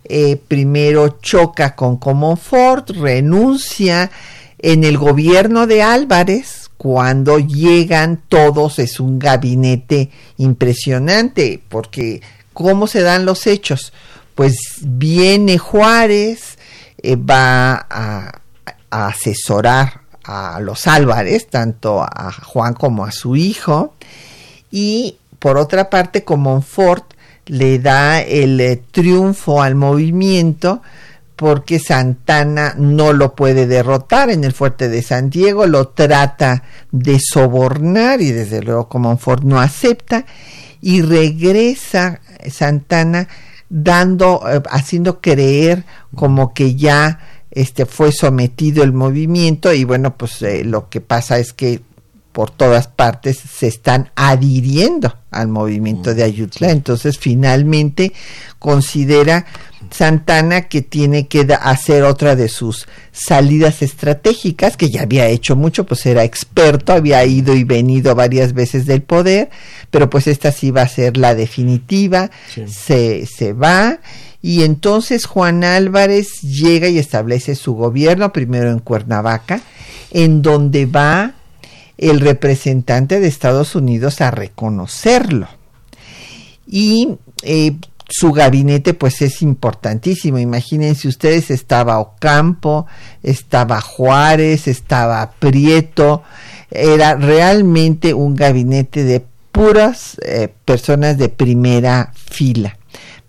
eh, primero choca con Comonfort, renuncia en el gobierno de Álvarez, cuando llegan todos es un gabinete impresionante, porque ¿cómo se dan los hechos? Pues viene Juárez, eh, va a, asesorar a los Álvarez, tanto a Juan como a su hijo, y por otra parte, Comonfort le da el eh, triunfo al movimiento porque Santana no lo puede derrotar en el fuerte de San Diego, lo trata de sobornar y desde luego Comonfort no acepta y regresa Santana dando, eh, haciendo creer como que ya este fue sometido el movimiento y bueno pues eh, lo que pasa es que por todas partes se están adhiriendo al movimiento de Ayutla. Entonces, finalmente considera Santana que tiene que hacer otra de sus salidas estratégicas, que ya había hecho mucho, pues era experto, había ido y venido varias veces del poder, pero pues esta sí va a ser la definitiva, se, se va. Y entonces Juan Álvarez llega y establece su gobierno, primero en Cuernavaca, en donde va el representante de Estados Unidos a reconocerlo. Y eh, su gabinete pues es importantísimo. Imagínense ustedes, estaba Ocampo, estaba Juárez, estaba Prieto. Era realmente un gabinete de puras eh, personas de primera fila.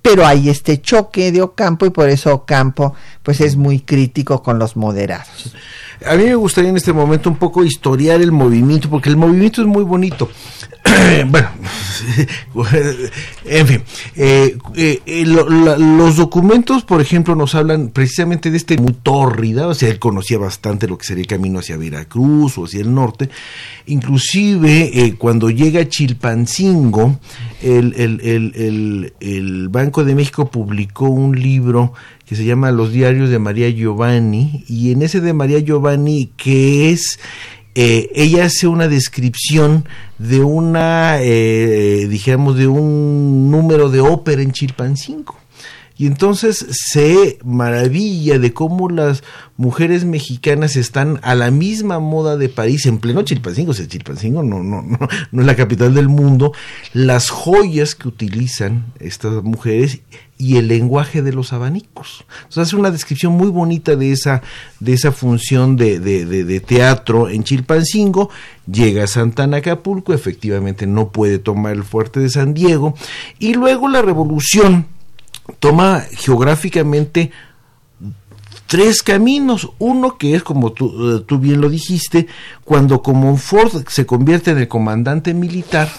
Pero hay este choque de Ocampo y por eso Ocampo pues es muy crítico con los moderados.
A mí me gustaría en este momento un poco historiar el movimiento, porque el movimiento es muy bonito. bueno, en fin, eh, eh, los documentos, por ejemplo, nos hablan precisamente de este muy tórrida, o sea, él conocía bastante lo que sería el camino hacia Veracruz o hacia el norte, inclusive eh, cuando llega a Chilpancingo, el, el, el Banco de México publicó un libro que se llama Los diarios de María Giovanni, y en ese de María Giovanni, que es, eh, ella hace una descripción de una, eh, de un número de ópera en Chilpancingo. Y entonces se maravilla de cómo las mujeres mexicanas están a la misma moda de París, en pleno Chilpancingo, o sea, Chilpancingo no, no, no, no es la capital del mundo, las joyas que utilizan estas mujeres y el lenguaje de los abanicos. Sea, hace una descripción muy bonita de esa, de esa función de, de, de, teatro en Chilpancingo. Llega a Santana Acapulco, efectivamente no puede tomar el fuerte de San Diego. Y luego la revolución toma geográficamente tres caminos. Uno que es, como tú, eh, tú bien lo dijiste, cuando Ford se convierte en el comandante militar,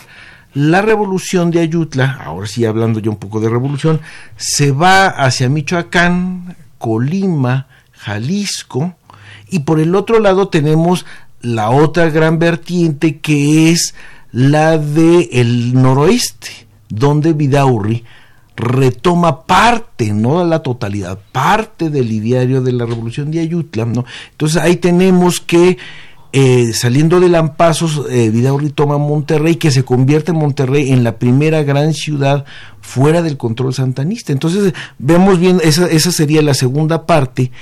la revolución de Ayutla, ahora sí hablando yo un poco de revolución, se va hacia Michoacán, Colima, Jalisco, y por el otro lado tenemos la otra gran vertiente que es la de el noroeste, donde Vidaurri retoma parte, no la totalidad, parte del ideario de la revolución de Ayutla, ¿no? Entonces ahí tenemos que eh, saliendo de Lampazos, eh, Vidaurri toma Monterrey, que se convierte en Monterrey en la primera gran ciudad fuera del control santanista. Entonces, vemos bien, esa, esa sería la segunda parte.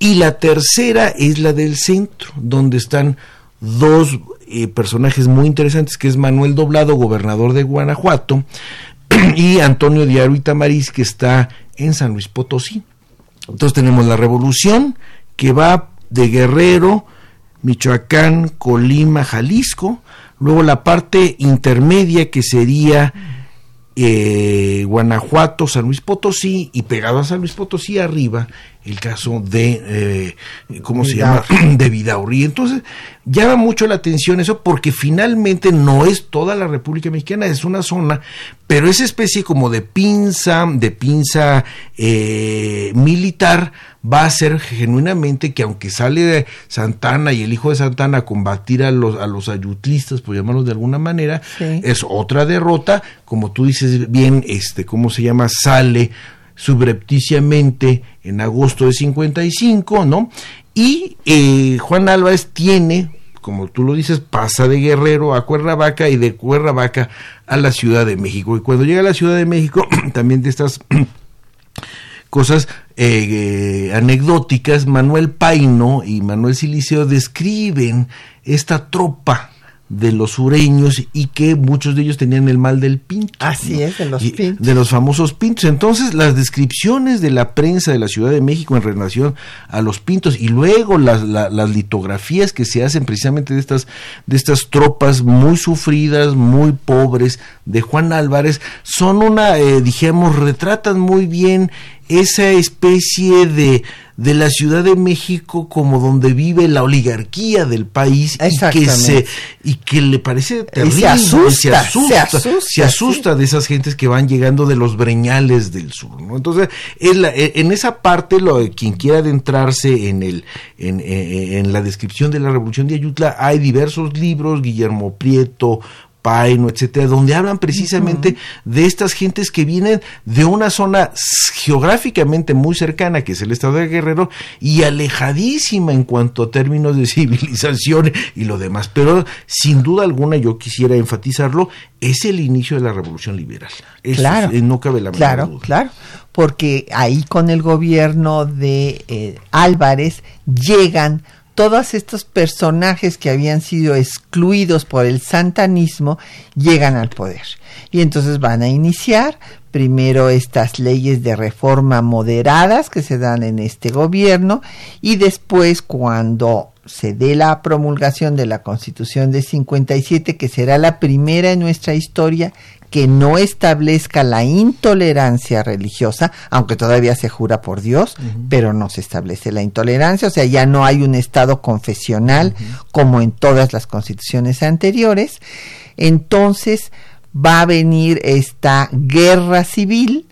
Y la tercera es la del centro, donde están dos eh, personajes muy interesantes, que es Manuel Doblado, gobernador de Guanajuato, y Antonio Diario Itamariz, que está en San Luis Potosí. Entonces tenemos la revolución que va de Guerrero, Michoacán, Colima, Jalisco, luego la parte intermedia que sería eh, Guanajuato, San Luis Potosí y pegado a San Luis Potosí arriba el caso de, eh, ¿cómo se llama? De Vidaurri. Entonces, llama mucho la atención eso porque finalmente no es toda la República Mexicana, es una zona, pero esa especie como de pinza, de pinza eh, militar, va a ser genuinamente que aunque sale de Santana y el hijo de Santana a combatir a los, a los ayutlistas, por llamarlos de alguna manera, es otra derrota, como tú dices bien, este, ¿cómo se llama? Sale subrepticiamente en agosto de 55, ¿no? Y eh, Juan Álvarez tiene, como tú lo dices, pasa de Guerrero a Cuernavaca y de Cuernavaca a la Ciudad de México. Y cuando llega a la Ciudad de México, también de estas cosas eh, anecdóticas, Manuel Paino y Manuel Siliceo describen esta tropa de los sureños y que muchos de ellos tenían el mal del pinto.
Así es, de los pintos.
De los famosos pintos. Entonces, las descripciones de la prensa de la Ciudad de México en relación a los pintos y luego las, las litografías que se hacen precisamente de estas, de estas tropas muy sufridas, muy pobres de Juan Álvarez, son una, eh, dijimos, retratan muy bien esa especie de, de la Ciudad de México como donde vive la oligarquía del país y que se y que le parece terrible,
se asusta,
se asusta, de esas gentes que van llegando de los breñales del sur, ¿no? Entonces, en, en esa parte lo quien quiera adentrarse en el en, en la descripción de la Revolución de Ayutla hay diversos libros, Guillermo Prieto, Paino, etcétera, donde hablan precisamente de estas gentes que vienen de una zona geográficamente muy cercana, que es el estado de Guerrero, y alejadísima en cuanto a términos de civilización y lo demás. Pero sin duda alguna, yo quisiera enfatizarlo, es el inicio de la revolución liberal.
claro.
no cabe la menor
claro,
duda.
Claro, porque ahí con el gobierno de eh, Álvarez llegan todos estos personajes que habían sido excluidos por el santanismo llegan al poder. Y entonces van a iniciar primero estas leyes de reforma moderadas que se dan en este gobierno y después cuando se dé la promulgación de la Constitución de 57, que será la primera en nuestra historia que no establezca la intolerancia religiosa, aunque todavía se jura por Dios, pero no se establece la intolerancia, o sea, ya no hay un Estado confesional como en todas las constituciones anteriores. Entonces va a venir esta guerra civil,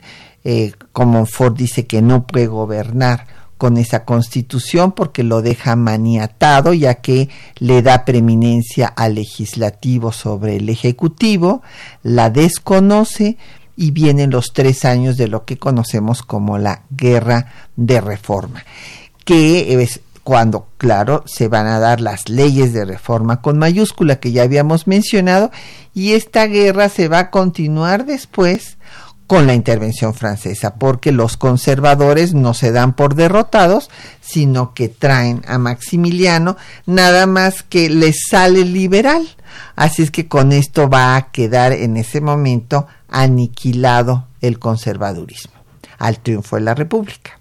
eh, como Ford dice que no puede gobernar con esa constitución porque lo deja maniatado ya que le da preeminencia al legislativo sobre el ejecutivo, la desconoce y vienen los tres años de lo que conocemos como la guerra de reforma, que es cuando, claro, se van a dar las leyes de reforma con mayúscula que ya habíamos mencionado y esta guerra se va a continuar después con la intervención francesa, porque los conservadores no se dan por derrotados, sino que traen a Maximiliano, nada más que les sale liberal. Así es que con esto va a quedar en ese momento aniquilado el conservadurismo, al triunfo de la República.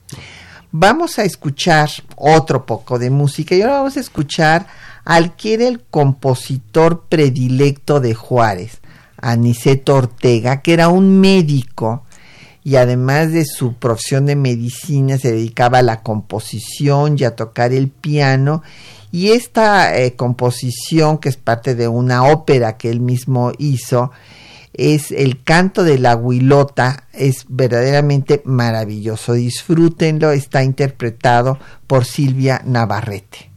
Vamos a escuchar otro poco de música y ahora vamos a escuchar al que era el compositor predilecto de Juárez, Aniceto Ortega, que era un médico y además de su profesión de medicina se dedicaba a la composición y a tocar el piano y esta eh, composición que es parte de una ópera que él mismo hizo es el canto de la huilota es verdaderamente maravilloso. Disfrútenlo está interpretado por Silvia Navarrete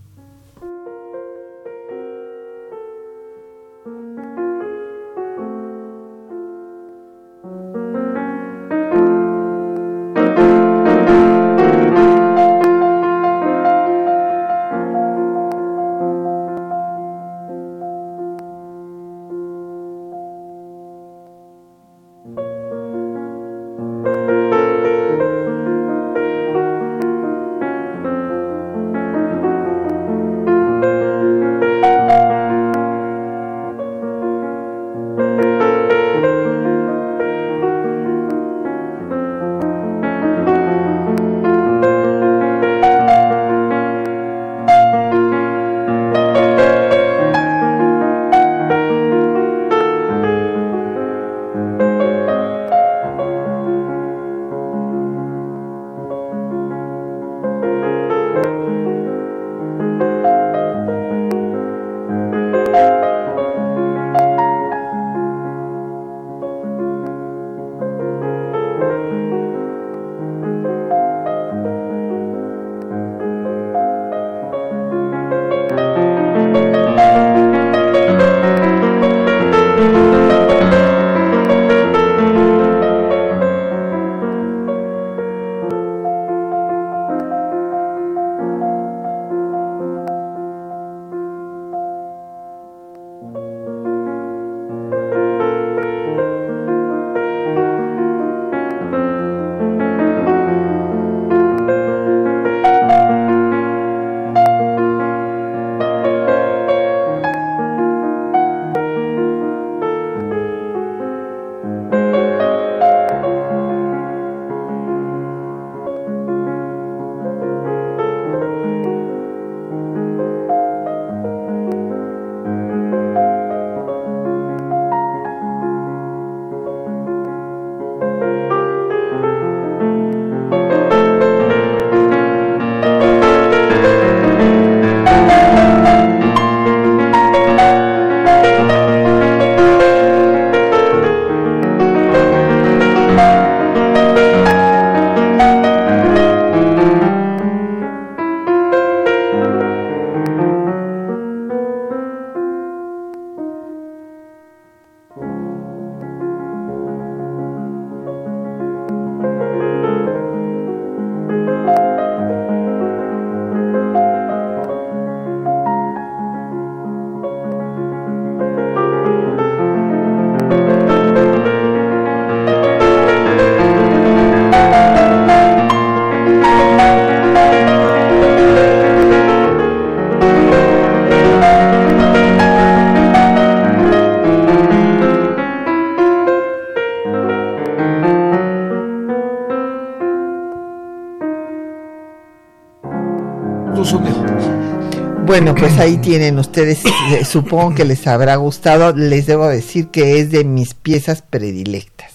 Bueno, pues ahí tienen ustedes, eh, supongo que les habrá gustado, les debo decir que es de mis piezas predilectas.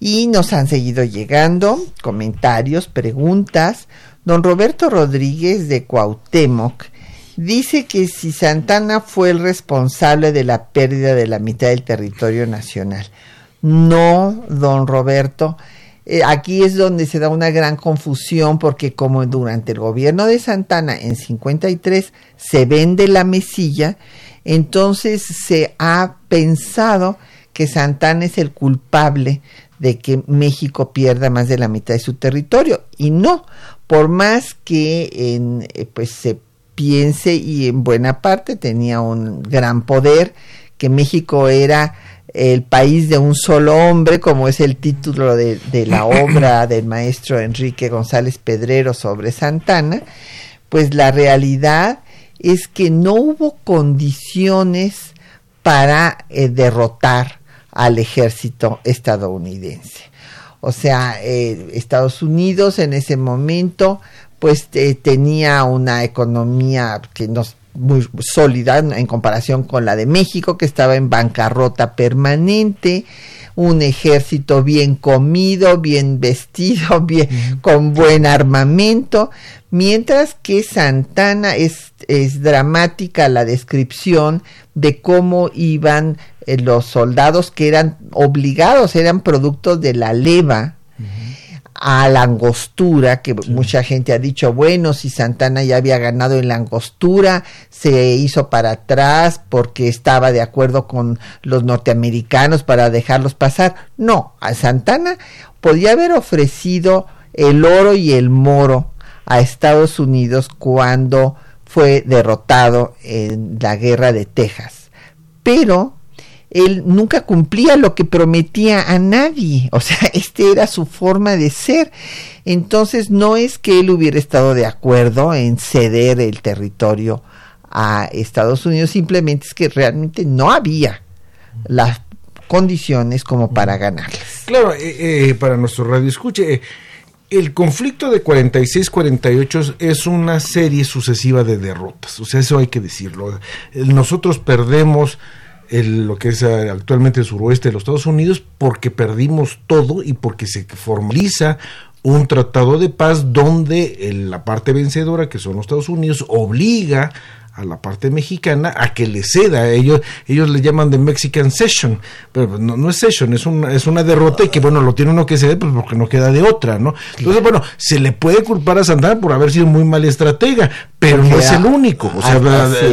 Y nos han seguido llegando comentarios, preguntas. Don Roberto Rodríguez de Cuauhtémoc dice que si Santana fue el responsable de la pérdida de la mitad del territorio nacional. No, don Roberto, eh, aquí es donde se da una gran confusión porque como durante el gobierno de Santana en 53 se vende la mesilla, entonces se ha pensado que Santana es el culpable de que México pierda más de la mitad de su territorio. Y no, por más que en, eh, pues se piense y en buena parte tenía un gran poder, que México era el país de un solo hombre, como es el título de, la obra del maestro Enrique González Pedrero sobre Santana, pues la realidad es que no hubo condiciones para eh, derrotar al ejército estadounidense. O sea, eh, Estados Unidos en ese momento pues eh, tenía una economía que nos muy sólida en comparación con la de México, que estaba en bancarrota permanente, un ejército bien comido, bien vestido, bien, con buen armamento, mientras que Santana es, es dramática la descripción de cómo iban eh, los soldados que eran obligados, eran productos de la leva a la angostura, que mucha gente ha dicho, bueno, si Santana ya había ganado en la angostura, se hizo para atrás porque estaba de acuerdo con los norteamericanos para dejarlos pasar. No, a Santana podía haber ofrecido el oro y el moro a Estados Unidos cuando fue derrotado en la guerra de Texas. Pero él nunca cumplía lo que prometía a nadie, o sea, este era su forma de ser. Entonces no es que él hubiera estado de acuerdo en ceder el territorio a Estados Unidos, simplemente es que realmente no había las condiciones como para ganarlas.
Claro, eh, eh, para nuestro radio escuche, eh, el conflicto de 46-48 es una serie sucesiva de derrotas, o sea, eso hay que decirlo. Nosotros perdemos lo que es eh, actualmente el suroeste de los Estados Unidos porque perdimos todo y porque se formaliza un tratado de paz donde la parte vencedora, que son los Estados Unidos, obliga a la parte mexicana a que le ceda. Ellos, ellos le llaman de Mexican Session, pero no, no es Session, es una, es una derrota y que bueno, lo tiene uno que ceder pues porque no queda de otra, ¿no? Entonces, bueno, se le puede culpar a Santana por haber sido muy mal estratega, pero no es el único. O sea,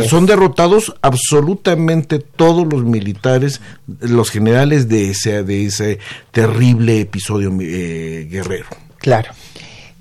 son derrotados absolutamente todos los militares, los generales de ese, de ese terrible episodio eh, guerrero.
Claro.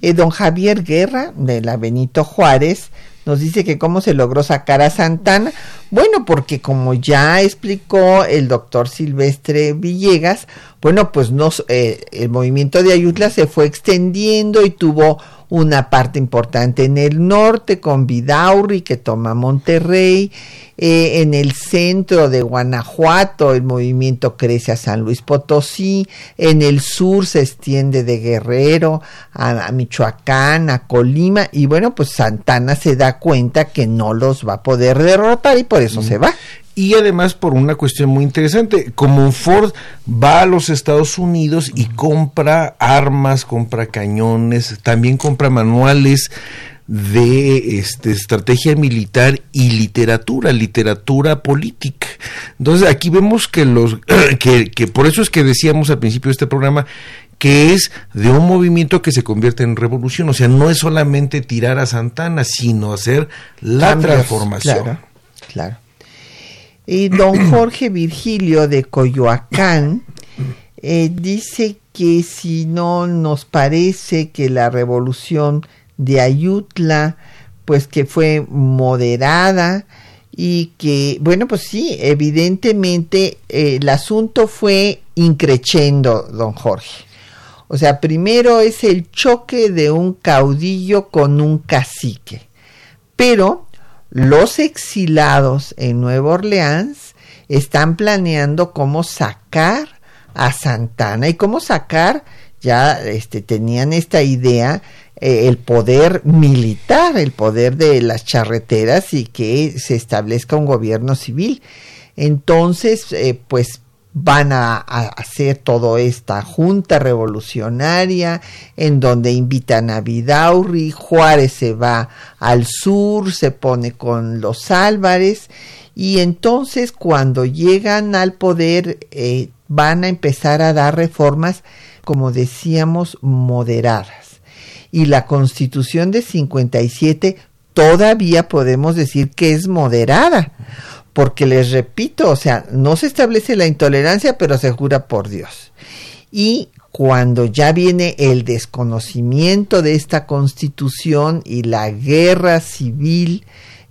Eh, don Javier Guerra, de la Benito Juárez, nos dice que cómo se logró sacar a Santana. Bueno, porque como ya explicó el doctor Silvestre Villegas, bueno, pues nos, eh, el movimiento de Ayutla se fue extendiendo y tuvo una parte importante en el norte con Vidaurri que toma Monterrey, eh, en el centro de Guanajuato el movimiento crece a San Luis Potosí, en el sur se extiende de Guerrero a, Michoacán, a Colima. Y bueno pues Santana se da cuenta que no los va a poder derrotar y por eso se va.
Y además por una cuestión muy interesante, como Ford va a los Estados Unidos y compra armas, compra cañones, también compra manuales de este, estrategia militar y literatura, literatura política. Entonces aquí vemos que los que, que por eso es que decíamos al principio de este programa que es de un movimiento que se convierte en revolución, o sea, no es solamente tirar a Santana, sino hacer la transformación.
Claro, claro. Y don Jorge Virgilio de Coyoacán eh, dice que si no nos parece que la revolución de Ayutla, pues que fue moderada y que, bueno, pues sí, evidentemente eh, el asunto fue increchendo, don Jorge. O sea, primero es el choque de un caudillo con un cacique. Pero los exilados en Nueva Orleans están planeando cómo sacar a Santana y cómo sacar, ya este, tenían esta idea, eh, el poder militar, el poder de las charreteras y que se establezca un gobierno civil. Entonces, eh, pues van a, hacer toda esta junta revolucionaria en donde invitan a Vidaurri, Juárez se va al sur, se pone con los Álvarez y entonces cuando llegan al poder eh, van a empezar a dar reformas, como decíamos, moderadas. Y la constitución de 57 todavía podemos decir que es moderada porque les repito, o sea, no se establece la intolerancia, pero se jura por Dios. Y cuando ya viene el desconocimiento de esta constitución y la guerra civil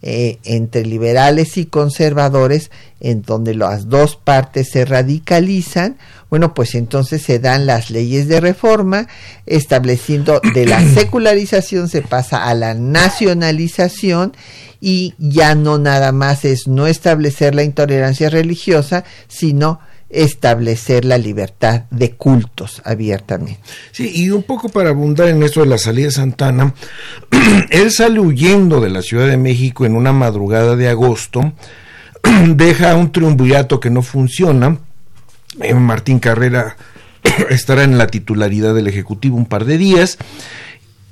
eh, entre liberales y conservadores, en donde las dos partes se radicalizan, bueno, pues entonces se dan las leyes de reforma, estableciendo de la secularización se pasa a la nacionalización y ya no nada más es no establecer la intolerancia religiosa, sino establecer la libertad de cultos abiertamente.
Sí, y un poco para abundar en esto de la salida de Santana, él sale huyendo de la Ciudad de México en una madrugada de agosto, deja un triunvirato que no funciona, eh, Martín Carrera estará en la titularidad del Ejecutivo un par de días,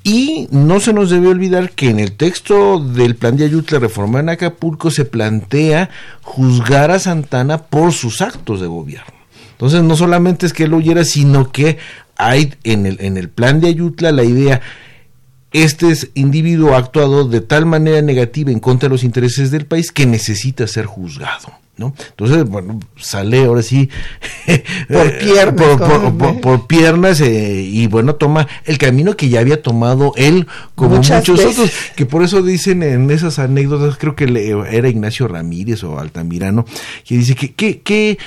y no se nos debe olvidar que en el texto del plan de Ayutla reforma en Acapulco se plantea juzgar a Santana por sus actos de gobierno. Entonces no solamente es que él huyera, sino que hay en el, en el plan de Ayutla la idea, este individuo ha actuado de tal manera negativa en contra de los intereses del país que necesita ser juzgado. ¿No? Entonces, bueno, sale ahora sí
por
piernas, por, piernas eh, y bueno, toma el camino que ya había tomado él como muchos otros, que por eso dicen en esas anécdotas, creo que era Ignacio Ramírez o Altamirano, que dice que, que, que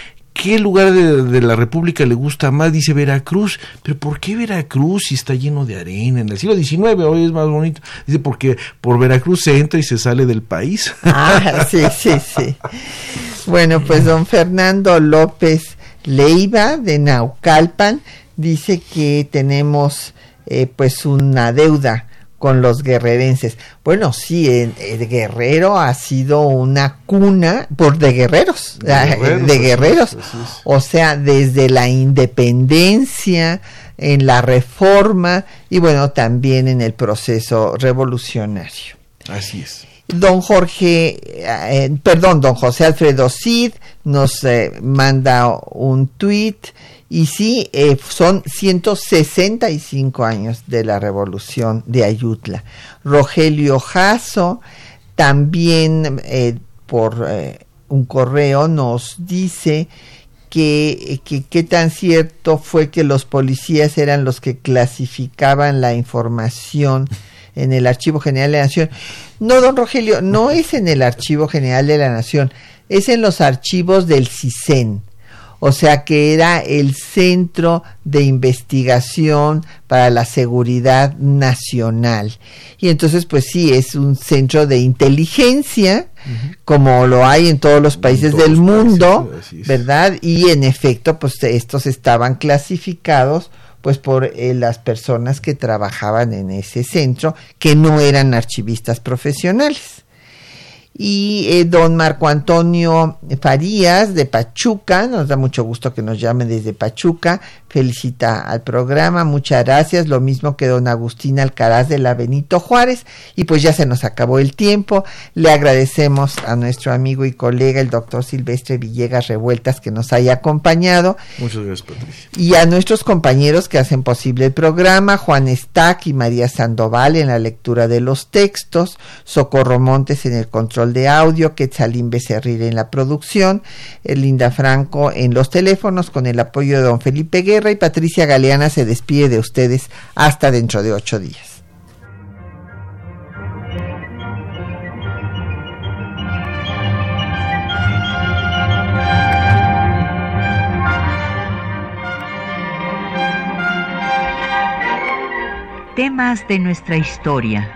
¿Qué lugar de, la República le gusta más? Dice Veracruz. ¿Pero por qué Veracruz si está lleno de arena? En el siglo XIX hoy es más bonito. Dice porque por Veracruz se entra y se sale del país.
Ah, sí, sí, sí. Bueno, pues don Fernando López Leiva de Naucalpan dice que tenemos eh, pues una deuda con los guerrerenses. Bueno, sí, el, Guerrero ha sido una cuna por de guerreros, de guerreros. O sea, desde la independencia, en la reforma y bueno, también en el proceso revolucionario.
Así es.
Don Jorge, eh, perdón, don José Alfredo Cid nos eh, manda un tweet y sí, eh, son 165 años de la revolución de Ayutla. Rogelio Jasso también por un correo nos dice que qué tan cierto fue que los policías eran los que clasificaban la información en el Archivo General de la Nación. No, don Rogelio, no es en el Archivo General de la Nación, es en los archivos del CISEN. O sea que era el Centro de Investigación para la Seguridad Nacional. Y entonces, pues sí, es un centro de inteligencia, como lo hay en todos los países del mundo, ¿verdad? Y en efecto, pues estos estaban clasificados pues por eh, las personas que trabajaban en ese centro que no eran archivistas profesionales y eh, don Marco Antonio Farías de Pachuca, nos da mucho gusto que nos llame desde Pachuca, felicita al programa, muchas gracias, lo mismo que don Agustín Alcaraz de la Benito Juárez, y pues ya se nos acabó el tiempo, le agradecemos a nuestro amigo y colega el doctor Silvestre Villegas Revueltas que nos haya acompañado.
Muchas gracias, Patricia.
Y a nuestros compañeros que hacen posible el programa, Juan Stack y María Sandoval en la lectura de los textos, Socorro Montes en el control de audio, Quetzalín Becerril en la producción, eh, Linda Franco en los teléfonos con el apoyo de don Felipe Guerra y Patricia Galeana se despide de ustedes hasta dentro de ocho días.
Temas de nuestra historia.